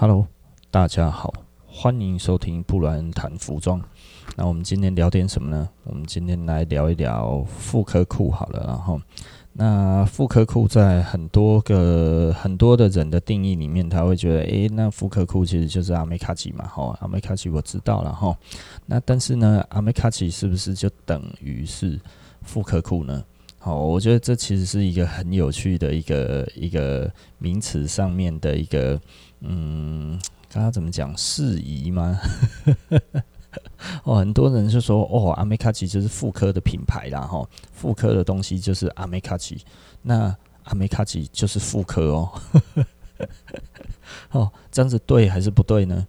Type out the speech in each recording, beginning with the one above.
Hello，大家好，欢迎收听布兰谈服装。那我们今天聊点什么呢？我们今天来聊一聊复刻裤好了。然后，那复刻裤在很多个很多的人的定义里面，他会觉得，诶，那复刻裤其实就是阿美卡奇嘛。哈，阿美卡奇我知道了哈。那但是呢，阿美卡奇是不是就等于是复刻裤呢？好，我觉得这其实是一个很有趣的一个一个名词上面的一个。嗯，刚刚怎么讲？适宜吗？哦，很多人就说，哦，阿美卡奇就是妇科的品牌啦，哈，妇科的东西就是阿美卡奇，那阿美卡奇就是妇科哦。哦，这样子对还是不对呢？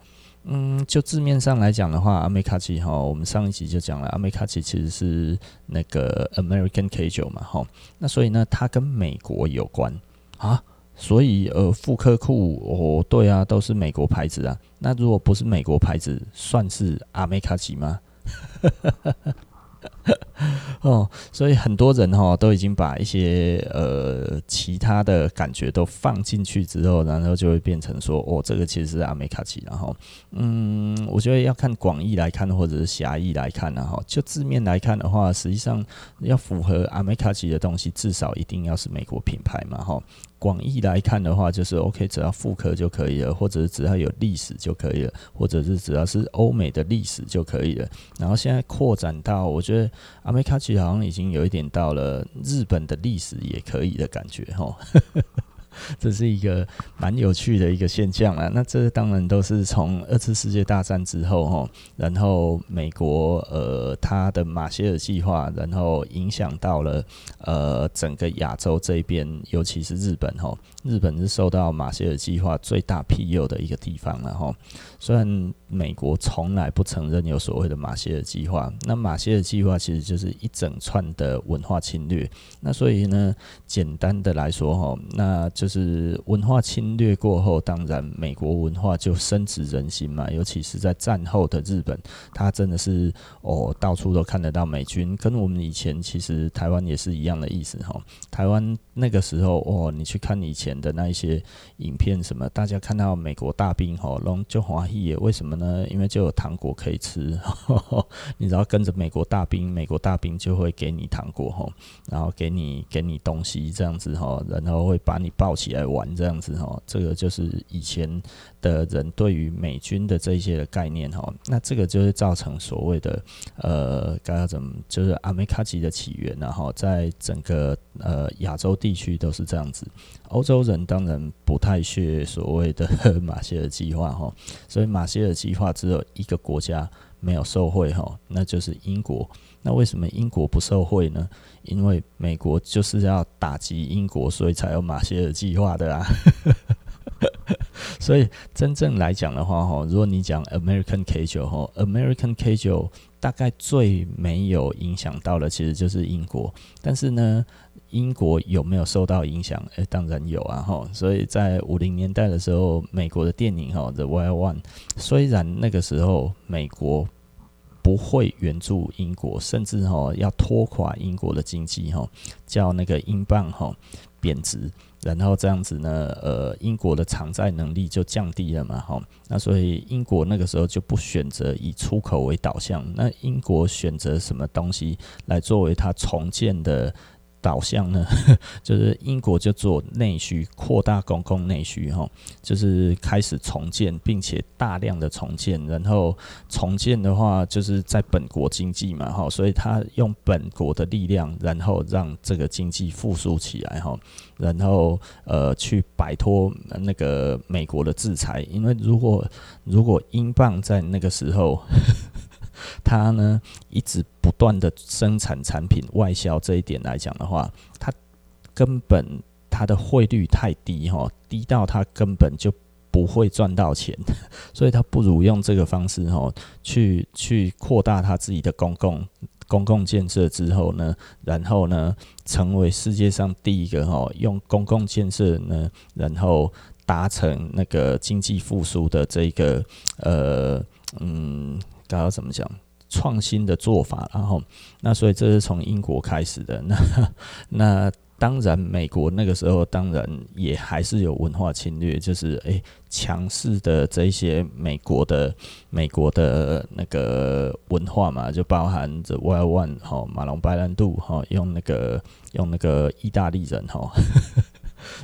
嗯，就字面上来讲的话，阿美卡奇哈，我们上一集就讲了，阿美卡奇其实是那个 American K 九嘛，哈，那所以呢，它跟美国有关啊。所以，呃，妇科库，哦，对啊，都是美国牌子啊。那如果不是美国牌子，算是阿美卡奇吗？哦，所以很多人哈都已经把一些呃其他的感觉都放进去之后，然后就会变成说，哦，这个其实是阿美卡奇。然后，嗯，我觉得要看广义来看，或者是狭义来看，然后就字面来看的话，实际上要符合阿美卡奇的东西，至少一定要是美国品牌嘛，哈。广义来看的话，就是 OK，只要复刻就可以了，或者是只要有历史就可以了，或者是只要是欧美的历史就可以了。然后现在扩展到，我觉得阿美卡奇好像已经有一点到了日本的历史也可以的感觉，吼。这是一个蛮有趣的一个现象啊。那这当然都是从二次世界大战之后哈，然后美国呃他的马歇尔计划，然后影响到了呃整个亚洲这边，尤其是日本哈。日本是受到马歇尔计划最大庇佑的一个地方了哈。虽然美国从来不承认有所谓的马歇尔计划，那马歇尔计划其实就是一整串的文化侵略。那所以呢，简单的来说哈，那就是文化侵略过后，当然美国文化就深植人心嘛。尤其是在战后的日本，它真的是哦，到处都看得到美军，跟我们以前其实台湾也是一样的意思哈。台湾那个时候哦，你去看以前的那一些影片什么，大家看到美国大兵吼，拢就欢喜耶，为什么呢？因为就有糖果可以吃，呵呵，你只要跟着美国大兵，美国大兵就会给你糖果吼，然后给你给你东西这样子吼，然后会把你抱。起来玩这样子哈，这个就是以前的人对于美军的这一些的概念哈，那这个就会造成所谓的呃，该要怎么就是阿美卡奇的起源，然后在整个呃亚洲地区都是这样子。欧洲人当然不太屑所谓的 马歇尔计划哈，所以马歇尔计划只有一个国家没有受贿哈，那就是英国。那为什么英国不受贿呢？因为美国就是要打击英国，所以才有马歇尔计划的啊。所以真正来讲的话，哈，如果你讲 American Casual 哈，American Cage，大概最没有影响到的，其实就是英国。但是呢，英国有没有受到影响？诶，当然有啊，哈。所以在五零年代的时候，美国的电影哈，《The Wild One》，虽然那个时候美国。不会援助英国，甚至哈要拖垮英国的经济哈，叫那个英镑哈贬值，然后这样子呢，呃，英国的偿债能力就降低了嘛哈，那所以英国那个时候就不选择以出口为导向，那英国选择什么东西来作为它重建的？导向呢，就是英国就做内需，扩大公共内需哈，就是开始重建，并且大量的重建，然后重建的话就是在本国经济嘛哈，所以他用本国的力量，然后让这个经济复苏起来哈，然后呃去摆脱那个美国的制裁，因为如果如果英镑在那个时候。它呢一直不断的生产产品外销，这一点来讲的话，它根本它的汇率太低哈，低到它根本就不会赚到钱，所以它不如用这个方式哈，去去扩大它自己的公共公共建设之后呢，然后呢成为世界上第一个哈用公共建设呢，然后达成那个经济复苏的这个呃嗯。该要怎么讲？创新的做法，然后那所以这是从英国开始的。那那当然，美国那个时候当然也还是有文化侵略，就是诶强势的这些美国的美国的那个文化嘛，就包含着 Wild One 哈，马龙白兰度哈，用那个用那个意大利人哈。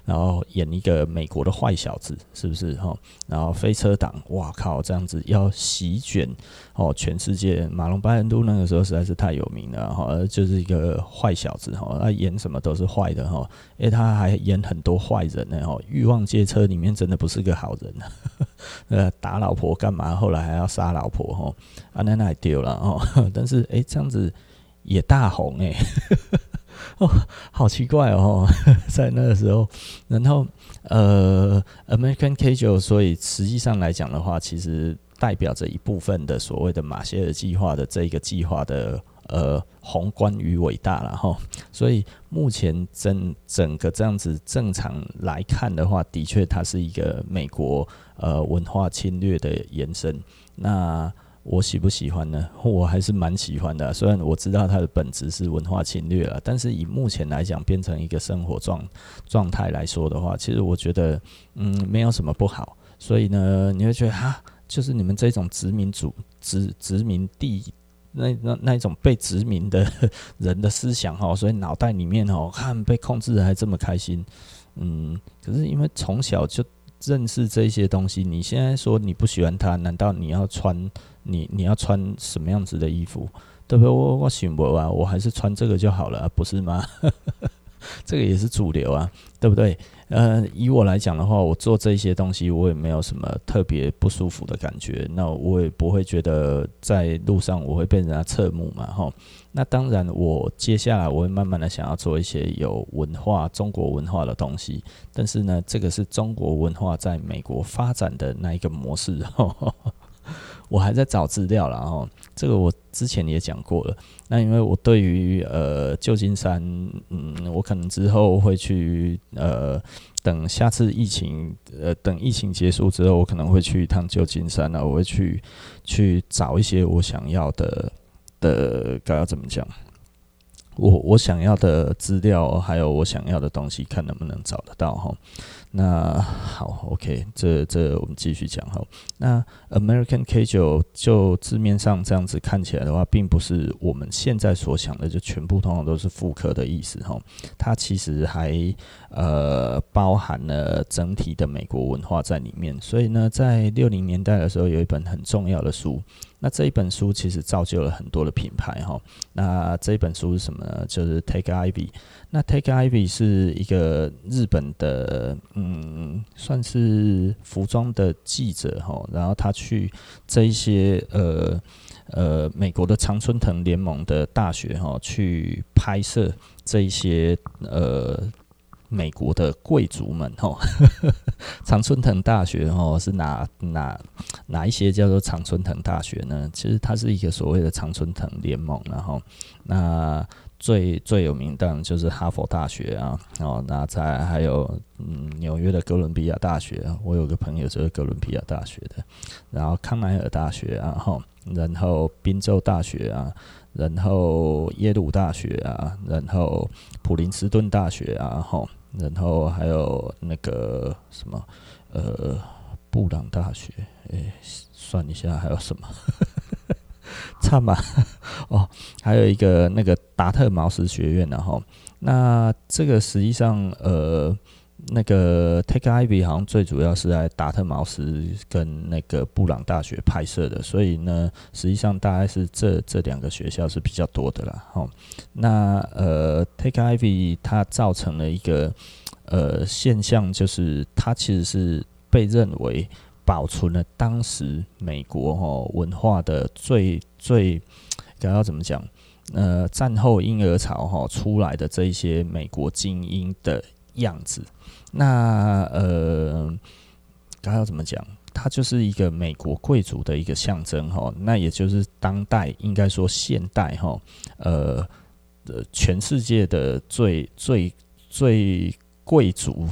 然后演一个美国的坏小子，是不是哈？然后飞车党，哇靠，这样子要席卷哦全世界。马龙白兰度那个时候实在是太有名了哈，就是一个坏小子哈，他演什么都是坏的哈，因为他还演很多坏人呢哈。欲望街车里面真的不是个好人啊，呃，打老婆干嘛？后来还要杀老婆哈，啊那那丢了哦。但是哎，这样子也大红哎。哦，好奇怪哦，在那个时候，然后呃，American Casual，所以实际上来讲的话，其实代表着一部分的所谓的马歇尔计划的这一个计划的呃宏观与伟大了哈。所以目前整整个这样子正常来看的话，的确它是一个美国呃文化侵略的延伸。那我喜不喜欢呢？我还是蛮喜欢的。虽然我知道它的本质是文化侵略了，但是以目前来讲，变成一个生活状状态来说的话，其实我觉得，嗯，没有什么不好。所以呢，你会觉得哈，就是你们这种殖民主殖殖民地那那那一种被殖民的 人的思想哦，所以脑袋里面哦，看被控制的还这么开心，嗯，可是因为从小就认识这些东西，你现在说你不喜欢它，难道你要穿？你你要穿什么样子的衣服，对不对？我我选不啊，我还是穿这个就好了，不是吗？这个也是主流啊，对不对？呃，以我来讲的话，我做这些东西，我也没有什么特别不舒服的感觉，那我也不会觉得在路上我会被人家侧目嘛，哈。那当然，我接下来我会慢慢的想要做一些有文化、中国文化的东西，但是呢，这个是中国文化在美国发展的那一个模式，哈。我还在找资料然后，这个我之前也讲过了。那因为我对于呃旧金山，嗯，我可能之后会去呃，等下次疫情呃等疫情结束之后，我可能会去一趟旧金山，那我会去去找一些我想要的的该要怎么讲？我我想要的资料，还有我想要的东西，看能不能找得到哈。那好，OK，这这我们继续讲哈。那 American K 九就字面上这样子看起来的话，并不是我们现在所想的，就全部通常都是复刻的意思哈。它其实还呃包含了整体的美国文化在里面。所以呢，在六零年代的时候，有一本很重要的书。那这一本书其实造就了很多的品牌哈。那这一本书是什么呢？就是 Take Ivy。那 Take Ivy 是一个日本的，嗯，算是服装的记者哈。然后他去这一些呃呃美国的常春藤联盟的大学哈，去拍摄这一些呃。美国的贵族们，吼，常春藤大学，吼，是哪哪哪一些叫做常春藤大学呢？其实它是一个所谓的常春藤联盟，然后那最最有名的就是哈佛大学啊，哦，那在还有嗯纽约的哥伦比亚大学，我有个朋友就是哥伦比亚大学的，然后康奈尔大学啊，吼，然后宾州大学啊。然后耶鲁大学啊，然后普林斯顿大学啊，吼，然后还有那个什么，呃，布朗大学，哎，算一下还有什么，差吧，哦，还有一个那个达特茅斯学院然后，那这个实际上，呃。那个 Take Ivy 好像最主要是在达特茅斯跟那个布朗大学拍摄的，所以呢，实际上大概是这这两个学校是比较多的啦。哦，那呃，Take Ivy 它造成了一个呃现象，就是它其实是被认为保存了当时美国哦文化的最最该要怎么讲？呃，战后婴儿潮哈出来的这一些美国精英的。样子，那呃，该要怎么讲？他就是一个美国贵族的一个象征哈。那也就是当代应该说现代哈，呃，全世界的最最最贵族，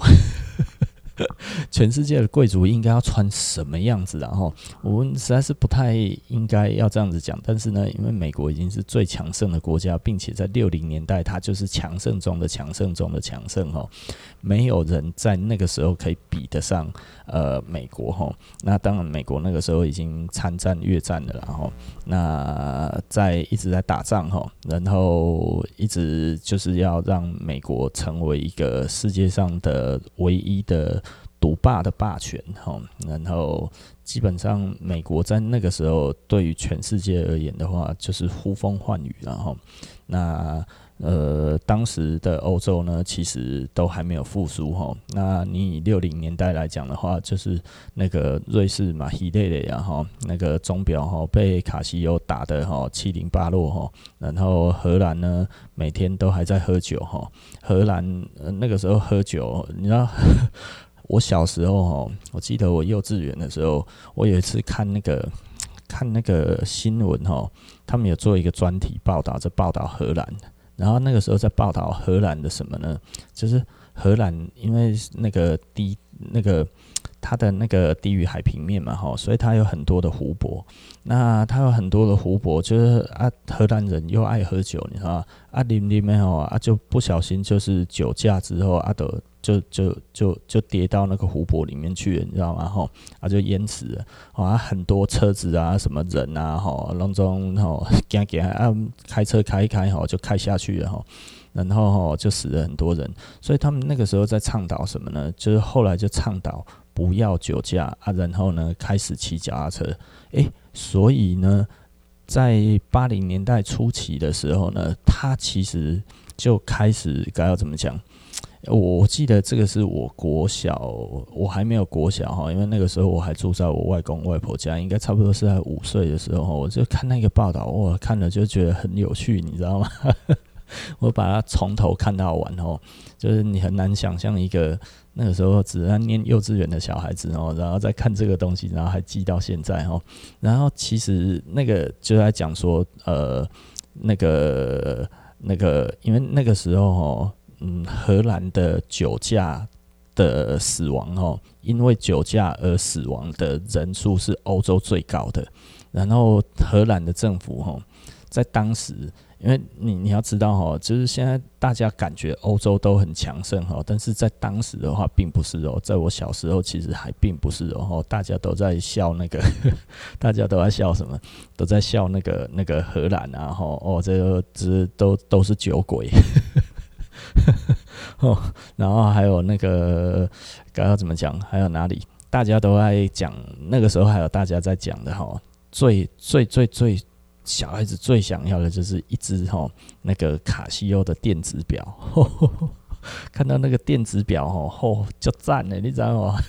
全世界的贵族应该要穿什么样子？然后我们实在是不太应该要这样子讲。但是呢，因为美国已经是最强盛的国家，并且在六零年代，它就是强盛中的强盛中的强盛哈，没有人在那个时候可以比得上呃美国哈。那当然，美国那个时候已经参战越战了，然后那在一直在打仗哈，然后一直就是要让美国成为一个世界上的唯一的。独霸的霸权，哈，然后基本上美国在那个时候对于全世界而言的话，就是呼风唤雨，然后那呃当时的欧洲呢，其实都还没有复苏，哈。那你以六零年代来讲的话，就是那个瑞士嘛，希累累，然后那个钟表哈被卡西欧打的哈七零八落，哈，然后荷兰呢每天都还在喝酒，哈，荷兰那个时候喝酒，你知道。我小时候哈，我记得我幼稚园的时候，我有一次看那个看那个新闻哈，他们有做一个专题报道，在报道荷兰，然后那个时候在报道荷兰的什么呢？就是荷兰因为那个低那个。它的那个低于海平面嘛，哈，所以它有很多的湖泊。那它有很多的湖泊，就是啊，荷兰人又爱喝酒，你知道吗？啊，啉啉没有啊，就不小心就是酒驾之后，啊，都就就就就跌到那个湖泊里面去了，你知道吗？哈，啊，就淹死了。啊，很多车子啊，什么人啊，哈，当中哈，惊惊 啊，开车开一开，哈，就开下去了，哈。然后哈，就死了很多人。所以他们那个时候在倡导什么呢？就是后来就倡导。不要酒驾啊，然后呢，开始骑脚踏车。诶，所以呢，在八零年代初期的时候呢，他其实就开始该要怎么讲？我记得这个是我国小，我还没有国小哈，因为那个时候我还住在我外公外婆家，应该差不多是在五岁的时候，我就看那个报道，我看了就觉得很有趣，你知道吗？我把它从头看到完哦，就是你很难想象一个那个时候只在念幼稚园的小孩子哦，然后再看这个东西，然后还记到现在哦。然后其实那个就在讲说，呃，那个那个，因为那个时候哦，嗯，荷兰的酒驾的死亡哦，因为酒驾而死亡的人数是欧洲最高的。然后荷兰的政府哦，在当时。因为你你要知道哈，就是现在大家感觉欧洲都很强盛哈，但是在当时的话并不是哦，在我小时候其实还并不是哦，大家都在笑那个，大家都在笑什么？都在笑那个那个荷兰啊哈哦，这个这都都是酒鬼 哦，然后还有那个刚刚怎么讲？还有哪里？大家都在讲那个时候还有大家在讲的哈，最最最最。小孩子最想要的就是一只吼那个卡西欧的电子表，看到那个电子表吼，吼就赞了，你知道吗？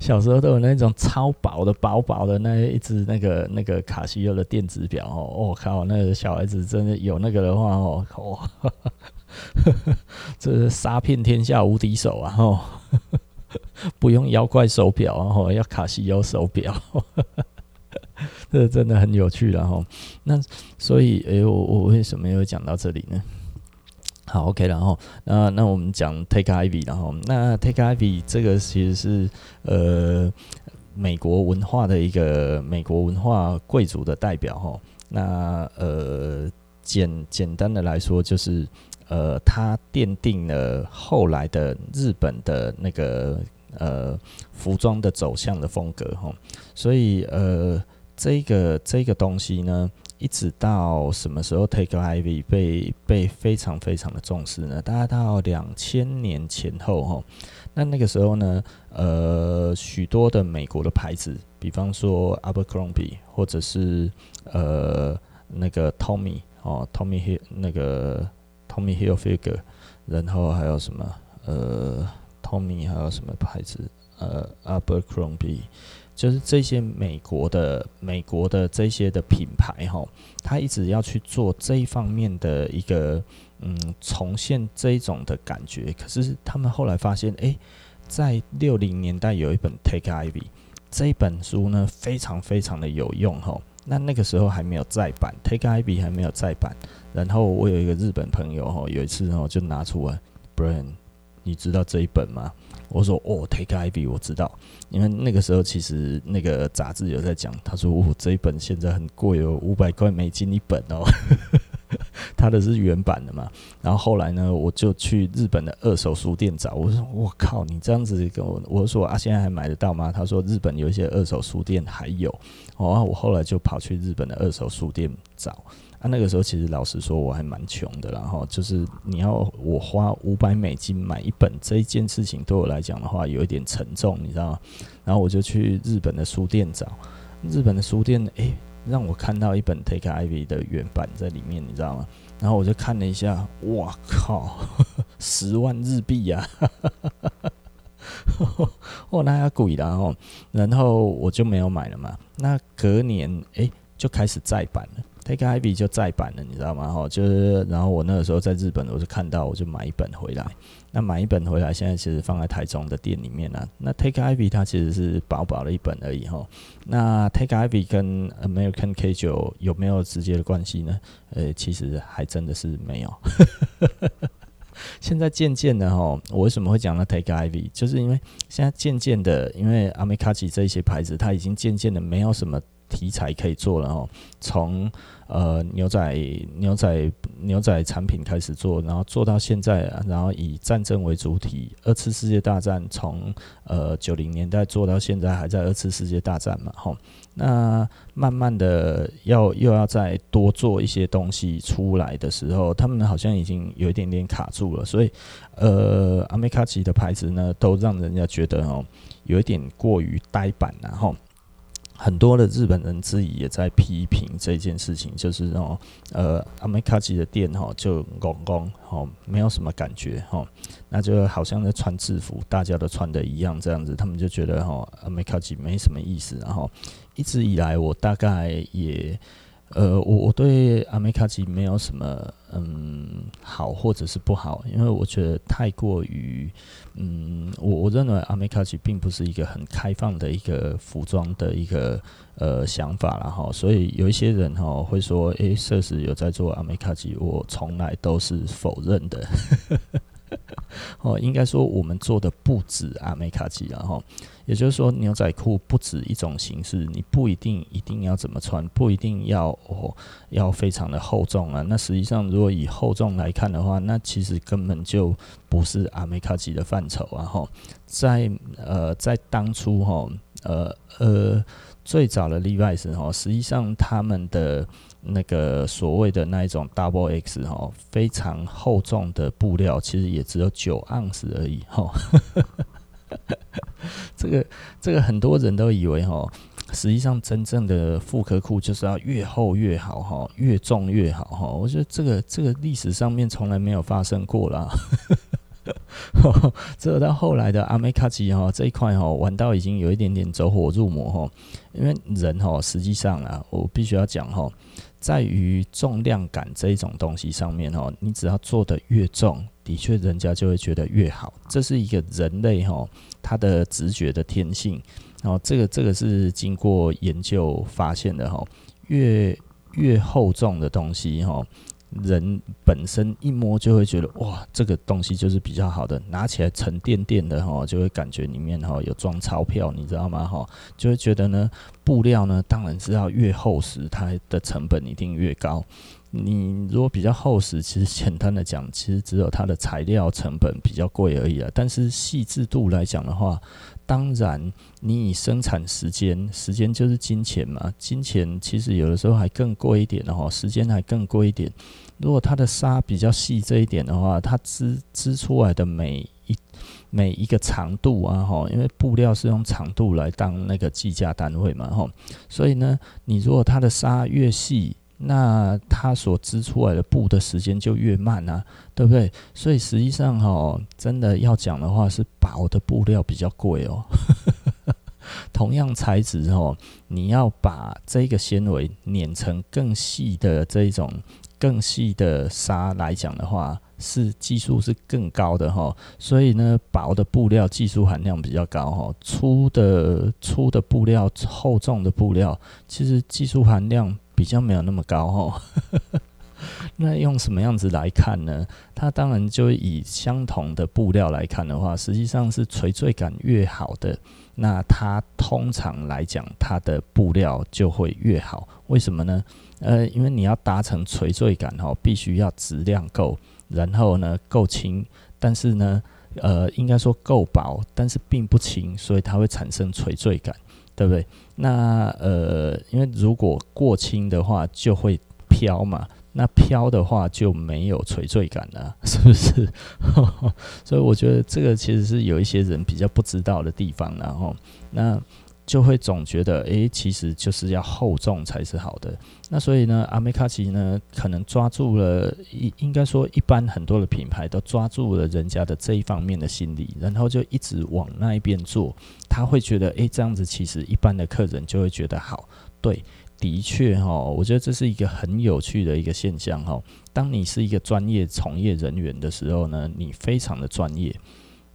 小时候都有那种超薄的、薄薄的那一只那个那个卡西欧的电子表哦，我靠，那个小孩子真的有那个的话哦，哦，这是杀遍天下无敌手啊！哦，不用妖怪手表啊，要卡西欧手表。这真的很有趣，然后那所以，哎，我我为什么又讲到这里呢？好，OK，然后那那我们讲 Take Ivy，然后那 Take Ivy 这个其实是呃美国文化的一个美国文化贵族的代表哈。那呃简简单的来说，就是呃他奠定了后来的日本的那个呃服装的走向的风格哈。所以呃。这个这个东西呢，一直到什么时候，Take Ivy 被被非常非常的重视呢？大概到两千年前后哈。那那个时候呢，呃，许多的美国的牌子，比方说 Abercrombie 或者是呃那个 Tommy 哦，Tommy Hill 那个 Tommy Hilfiger，然后还有什么呃 Tommy 还有什么牌子呃 Abercrombie。就是这些美国的美国的这些的品牌哈，他一直要去做这一方面的一个嗯重现这一种的感觉。可是他们后来发现，哎，在六零年代有一本 Take Ivy 这一本书呢，非常非常的有用哈。那那个时候还没有再版，Take Ivy 还没有再版。然后我有一个日本朋友哈，有一次哦就拿出来，Brian，你知道这一本吗？我说哦，Take Ivy，我知道，因为那个时候其实那个杂志有在讲，他说哦，这一本现在很贵哦，五百块美金一本哦，他的是原版的嘛。然后后来呢，我就去日本的二手书店找，我说我靠，你这样子跟我，我说啊，现在还买得到吗？他说日本有一些二手书店还有，哦，我后来就跑去日本的二手书店找。啊，那个时候其实老实说我还蛮穷的，然后就是你要我花五百美金买一本这一件事情，对我来讲的话有一点沉重，你知道吗？然后我就去日本的书店找，日本的书店，诶、让我看到一本 Take Ivy 的原版在里面，你知道吗？然后我就看了一下，哇靠，十万日币呀、啊！哦，那要贵了哦，然后我就没有买了嘛。那隔年，诶、就开始再版了。Take Ivy 就再版了，你知道吗？哈，就是然后我那个时候在日本，我就看到，我就买一本回来。那买一本回来，现在其实放在台中的店里面呢、那 Take Ivy 它其实是薄薄的一本而已哈。那 Take Ivy 跟 American K9 有没有直接的关系呢？呃，其实还真的是没有。现在渐渐的哈，我为什么会讲到 Take Ivy？就是因为现在渐渐的，因为 Amekachi 这些牌子，它已经渐渐的没有什么。题材可以做了哦，从呃牛仔牛仔牛仔产品开始做，然后做到现在，然后以战争为主体。二次世界大战从呃九零年代做到现在，还在二次世界大战嘛，吼。那慢慢的要又要再多做一些东西出来的时候，他们好像已经有一点点卡住了，所以呃阿美卡奇的牌子呢，都让人家觉得哦，有一点过于呆板了，吼。很多的日本人自己也在批评这件事情，就是哦，呃，阿美卡吉的店哈就拱拱哦，没有什么感觉哈，那就好像在穿制服，大家都穿的一样这样子，他们就觉得哈阿美卡吉没什么意思，然后一直以来我大概也。呃，我我对阿美卡奇没有什么嗯好或者是不好，因为我觉得太过于嗯，我我认为阿美卡奇并不是一个很开放的一个服装的一个呃想法，了哈所以有一些人哈会说，诶，设实有在做阿美卡奇，我从来都是否认的。哦，应该说我们做的不止阿美卡奇，然后也就是说牛仔裤不止一种形式，你不一定一定要怎么穿，不一定要哦要非常的厚重啊。那实际上如果以厚重来看的话，那其实根本就不是阿美卡奇的范畴啊。哈，在呃在当初哈呃呃最早的 Levi's 哈，实际上他们的。那个所谓的那一种 Double X 哈，非常厚重的布料，其实也只有九盎司而已哈。这个这个很多人都以为哈，实际上真正的复刻裤就是要越厚越好哈，越重越好哈。我觉得这个这个历史上面从来没有发生过啦。这到后来的阿美卡奇哈这一块哈玩到已经有一点点走火入魔哈，因为人哈实际上啊，我必须要讲哈。在于重量感这一种东西上面哦，你只要做得越重，的确人家就会觉得越好。这是一个人类哈，他的直觉的天性。然后这个这个是经过研究发现的哈，越越厚重的东西哈。人本身一摸就会觉得哇，这个东西就是比较好的，拿起来沉甸甸的哈，就会感觉里面哈有装钞票，你知道吗？哈，就会觉得呢，布料呢当然是要越厚实，它的成本一定越高。你如果比较厚实，其实简单的讲，其实只有它的材料成本比较贵而已啊。但是细致度来讲的话，当然你以生产时间，时间就是金钱嘛，金钱其实有的时候还更贵一点的话，时间还更贵一点。如果它的纱比较细这一点的话，它织织出来的每一每一个长度啊，哈，因为布料是用长度来当那个计价单位嘛，哈，所以呢，你如果它的纱越细。那它所织出来的布的时间就越慢啊，对不对？所以实际上哈，真的要讲的话，是薄的布料比较贵哦。同样材质哦，你要把这个纤维碾成更细的这一种更细的纱来讲的话，是技术是更高的哈。所以呢，薄的布料技术含量比较高哈，粗的粗的布料、厚重的布料，其实技术含量。比较没有那么高哦，那用什么样子来看呢？它当然就以相同的布料来看的话，实际上是垂坠感越好的，那它通常来讲，它的布料就会越好。为什么呢？呃，因为你要达成垂坠感哈，必须要质量够，然后呢够轻，但是呢，呃，应该说够薄，但是并不轻，所以它会产生垂坠感，对不对？那呃，因为如果过轻的话，就会飘嘛。那飘的话就没有垂坠感了，是不是？所以我觉得这个其实是有一些人比较不知道的地方，然后那就会总觉得，诶，其实就是要厚重才是好的。那所以呢，阿美卡奇呢，可能抓住了，应应该说一般很多的品牌都抓住了人家的这一方面的心理，然后就一直往那一边做。他会觉得，诶，这样子其实一般的客人就会觉得好，对。的确哈，我觉得这是一个很有趣的一个现象哈。当你是一个专业从业人员的时候呢，你非常的专业，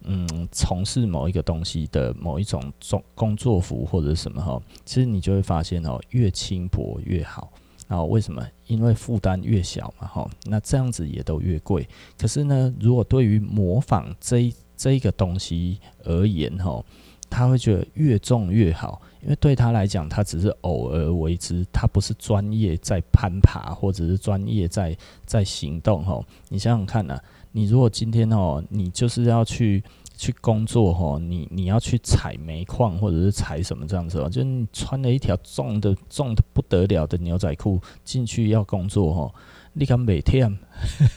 嗯，从事某一个东西的某一种工工作服或者什么哈，其实你就会发现哦，越轻薄越好。然后为什么？因为负担越小嘛哈，那这样子也都越贵。可是呢，如果对于模仿这这一个东西而言哈。他会觉得越重越好，因为对他来讲，他只是偶尔为之，他不是专业在攀爬，或者是专业在在行动。吼，你想想看呐、啊，你如果今天哦，你就是要去去工作，吼，你你要去采煤矿，或者是采什么这样子哦，就你穿了一条重的重的不得了的牛仔裤进去要工作，吼，你敢每天，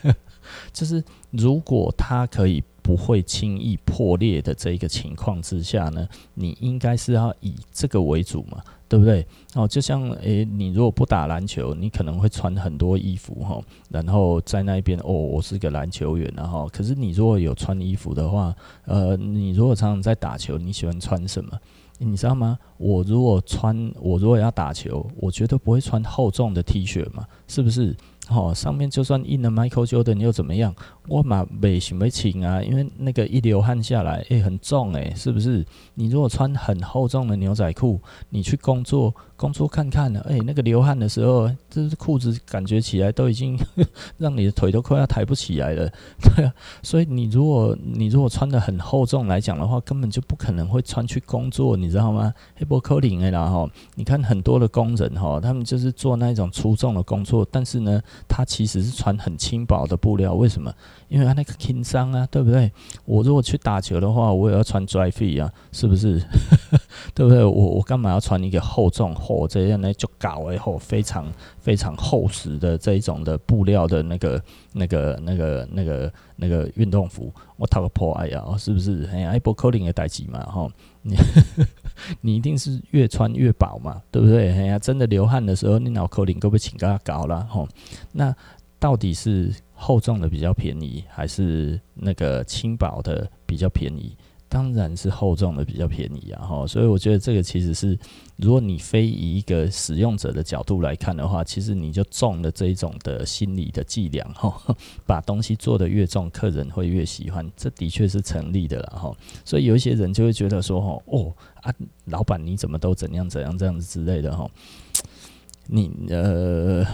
就是如果他可以。不会轻易破裂的这一个情况之下呢，你应该是要以这个为主嘛，对不对？哦，就像诶，你如果不打篮球，你可能会穿很多衣服哈，然后在那边哦，我是个篮球员然后，可是你如果有穿衣服的话，呃，你如果常常在打球，你喜欢穿什么？你知道吗？我如果穿，我如果要打球，我绝对不会穿厚重的 T 恤嘛，是不是？哦，上面就算印了 Michael Jordan 又怎么样？我嘛没什么轻啊，因为那个一流汗下来，诶、很重诶、是不是？你如果穿很厚重的牛仔裤，你去工作，工作看看了，诶、那个流汗的时候，这是裤子感觉起来都已经 让你的腿都快要抬不起来了，对啊。所以你如果你如果穿的很厚重来讲的话，根本就不可能会穿去工作，你知道吗？黑波科林诶，然后你看很多的工人哈，他们就是做那一种粗重的工作，但是呢。他其实是穿很轻薄的布料，为什么？因为它那个轻伤啊，对不对？我如果去打球的话，我也要穿 dry fit 啊，是不是？对不对？我我干嘛要穿一个厚重厚这样呢？就搞以后非常非常厚实的这一种的布料的那个那个那个那个那个运动服，我套个破哎呀，是不是？哎呀，一波扣零的代志嘛，哈，你你一定是越穿越薄嘛，对不对？哎呀，真的流汗的时候，你脑扣零会不会请他搞了？哈，那到底是厚重的比较便宜，还是那个轻薄的比较便宜？当然是厚重的比较便宜啊，哈，所以我觉得这个其实是，如果你非以一个使用者的角度来看的话，其实你就中了这一种的心理的伎俩，哈，把东西做得越重，客人会越喜欢，这的确是成立的了，哈。所以有一些人就会觉得说，哈，哦啊，老板你怎么都怎样怎样这样子之类的，哈，你呃，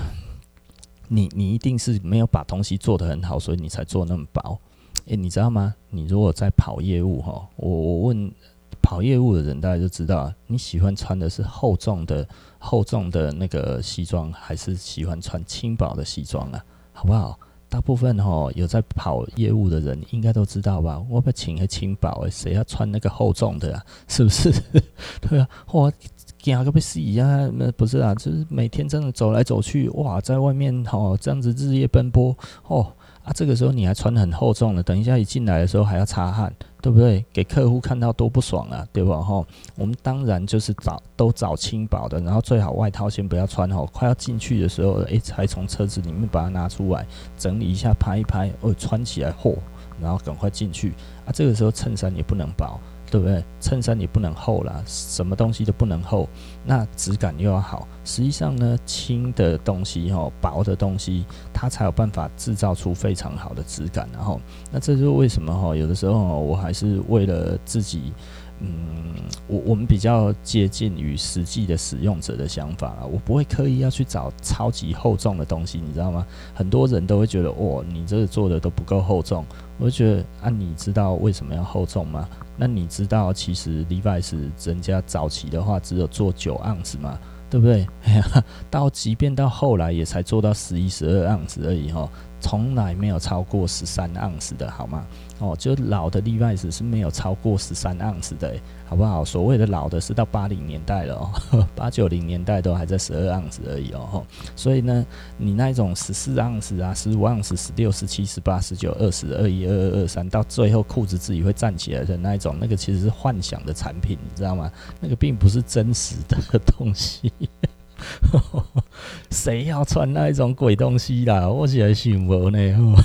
你你一定是没有把东西做得很好，所以你才做那么薄。诶、你知道吗？你如果在跑业务哈，我我问跑业务的人，大家就知道你喜欢穿的是厚重的厚重的那个西装，还是喜欢穿轻薄的西装啊？好不好？大部分哈有在跑业务的人应该都知道吧？我不请个轻薄诶，谁要穿那个厚重的啊？是不是？对啊，我惊个被死一样，那不是啊，就是每天真的走来走去，哇，在外面哈这样子日夜奔波哦。啊，这个时候你还穿很厚重的，等一下一进来的时候还要擦汗，对不对？给客户看到多不爽啊，对吧？哈，我们当然就是找都找轻薄的，然后最好外套先不要穿哦，快要进去的时候，诶，才从车子里面把它拿出来整理一下，拍一拍，哦，穿起来嚯，然后赶快进去。啊，这个时候衬衫也不能薄。对不对？衬衫也不能厚啦，什么东西都不能厚，那质感又要好。实际上呢，轻的东西哈，薄的东西，它才有办法制造出非常好的质感。然后，那这就是为什么哈，有的时候我还是为了自己嗯，我我们比较接近于实际的使用者的想法啊，我不会刻意要去找超级厚重的东西，你知道吗？很多人都会觉得，哦，你这个做的都不够厚重。我就觉得啊，你知道为什么要厚重吗？那你知道其实 Levi's 人家早期的话只有做九盎司嘛，对不对？到即便到后来也才做到十一、十二盎司而已哈。从来没有超过十三盎司的，好吗？哦，就老的 Levi's 是没有超过十三盎司的，好不好？所谓的老的是到八零年代了哦，八九零年代都还在十二盎司而已哦。所以呢，你那种十四盎司啊、十五盎司、十六、十七、十八、十九、二十、二一、二二、二三，到最后裤子自己会站起来的那一种，那个其实是幻想的产品，你知道吗？那个并不是真实的东西。谁要穿那一种鬼东西啦？我起来信我呢。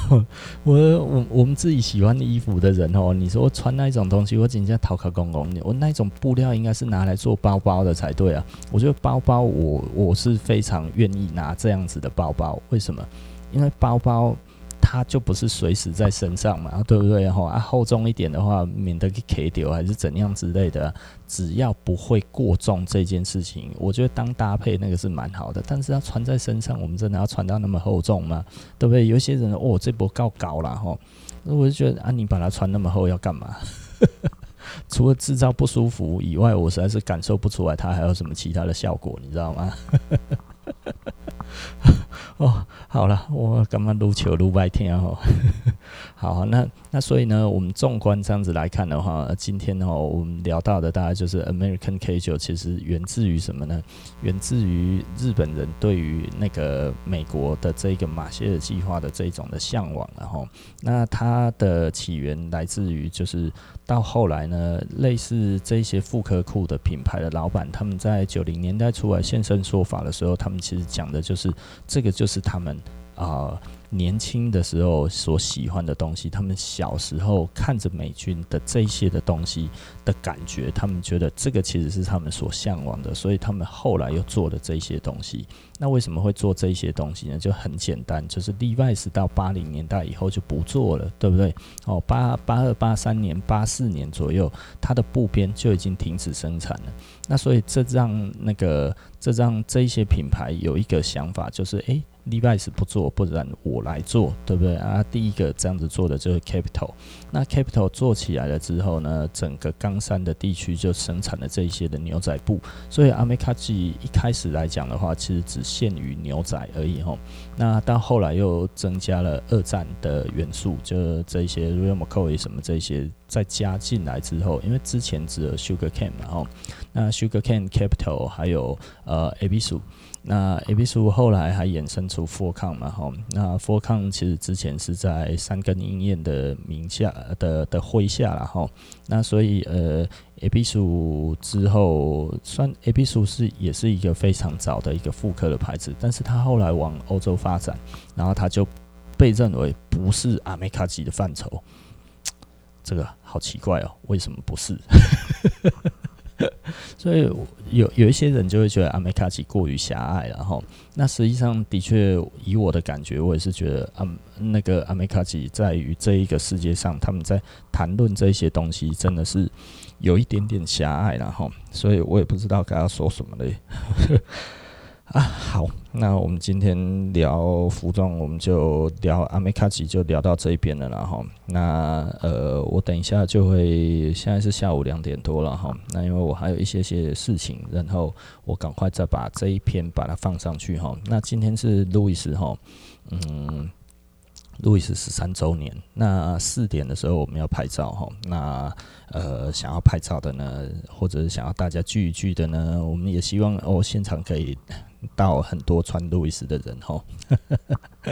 我我我们自己喜欢衣服的人哦，你说穿那一种东西，我紧接讨卡公公。我那一种布料应该是拿来做包包的才对啊。我觉得包包，我我是非常愿意拿这样子的包包。为什么？因为包包。它就不是随时在身上嘛，对不对？哈啊，厚重一点的话，免得给 K 掉还是怎样之类的。只要不会过重这件事情，我觉得当搭配那个是蛮好的。但是要穿在身上，我们真的要穿到那么厚重吗？对不对？有些人哦，这波够高了哈，我就觉得啊，你把它穿那么厚要干嘛？除了制造不舒服以外，我实在是感受不出来它还有什么其他的效果，你知道吗？哦，好了，我干嘛撸球撸白天哦？好，那那所以呢，我们纵观这样子来看的话，今天哦，我们聊到的大概就是 American Casual，其实源自于什么呢？源自于日本人对于那个美国的这个马歇尔计划的这种的向往，然后，那它的起源来自于就是到后来呢，类似这些妇科裤的品牌的老板，他们在九零年代出来现身说法的时候，他们其实讲的就是这个就。是他们啊、年轻的时候所喜欢的东西，他们小时候看着美军的这些的东西的感觉，他们觉得这个其实是他们所向往的，所以他们后来又做了这些东西。那为什么会做这些东西呢？就很简单，就是 Levi's 到八零年代以后就不做了，对不对？哦，八八二八三年、八四年左右，它的布边就已经停止生产了。那所以这让那个这让这些品牌有一个想法，就是诶。Levi's 不做，不然我来做，对不对啊？第一个这样子做的就是 Capital。那 Capital 做起来了之后呢，整个冈山的地区就生产了这一些的牛仔布。所以 Amekaji 一开始来讲的话，其实只限于牛仔而已吼。那到后来又增加了二战的元素，就这些 Real McCoy 什么这些再加进来之后，因为之前只有 Sugar Cane 嘛吼，那 Sugar Cane Capital 还有呃 Abisu。那 Ebisu 后来还衍生出 Forecon 嘛，吼，那 Forecon 其实之前是在三根鹰彦的名下的的麾下了，吼，那所以呃 Ebisu 之后，算 Ebisu 是也是一个非常早的一个复刻的牌子，但是他后来往欧洲发展，然后他就被认为不是阿美卡吉的范畴，这个好奇怪哦，为什么不是？所以有有一些人就会觉得阿美卡奇过于狭隘，然后那实际上的确以我的感觉，我也是觉得啊，那个阿美卡奇在于这一个世界上，他们在谈论这些东西真的是有一点点狭隘，然后所以我也不知道该要说什么嘞。啊，好，那我们今天聊服装，我们就聊阿美卡奇，就聊到这一边了，然后那呃，我等一下就会，现在是下午两点多了哈，那因为我还有一些些事情，然后我赶快再把这一篇把它放上去哈。那今天是路易斯哈，嗯，路易斯十三周年，那四点的时候我们要拍照哈，那呃，想要拍照的呢，或者是想要大家聚一聚的呢，我们也希望哦，现场可以。到很多穿路易斯的人哈，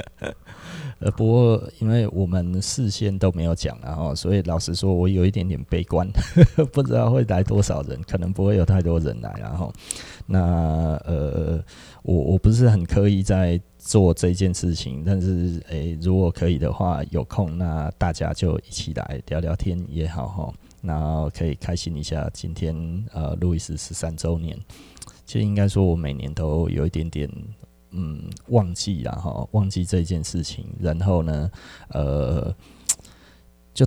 呃，不过因为我们事先都没有讲，然后所以老实说，我有一点点悲观，不知道会来多少人，可能不会有太多人来，然后那呃，我我不是很刻意在做这件事情，但是诶、如果可以的话，有空那大家就一起来聊聊天也好哈，那可以开心一下，今天呃，路易斯十三周年。其实应该说，我每年都有一点点，嗯，忘记然后，忘记这件事情。然后呢，呃，就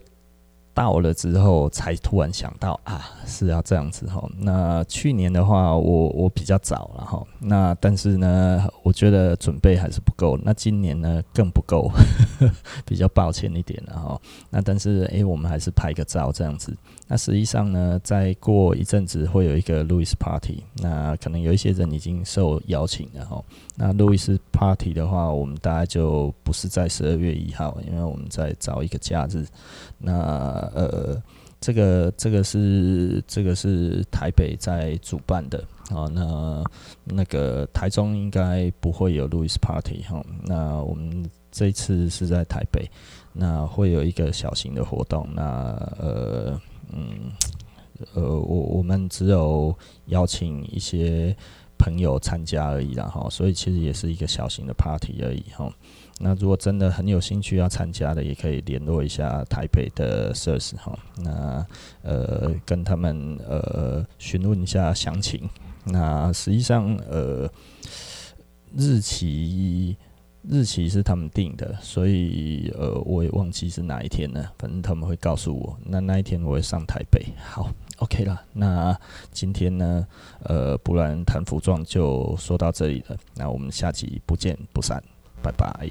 到了之后才突然想到啊，是要这样子哈。那去年的话我，我我比较早了哈。那但是呢，我觉得准备还是不够。那今年呢更不够，比较抱歉一点了哈。那但是诶、我们还是拍个照这样子。那实际上呢，再过一阵子会有一个路易斯 Party。那可能有一些人已经受邀请了哈。那路易斯 Party 的话，我们大概就不是在十二月一号，因为我们在找一个假日。那呃，这个这个是这个是台北在主办的啊，那那个台中应该不会有路易斯 Party 哈。那我们这次是在台北，那会有一个小型的活动。那呃嗯呃，我我们只有邀请一些朋友参加而已啦哈，所以其实也是一个小型的 Party 而已哈。那如果真的很有兴趣要参加的，也可以联络一下台北的 Sirs 哈。那呃，跟他们呃询问一下详情。那实际上呃日期日期是他们定的，所以呃我也忘记是哪一天了。反正他们会告诉我。那那一天我会上台北。好，OK 了。那今天呢，呃，不然谈服装就说到这里了。那我们下集不见不散。拜拜。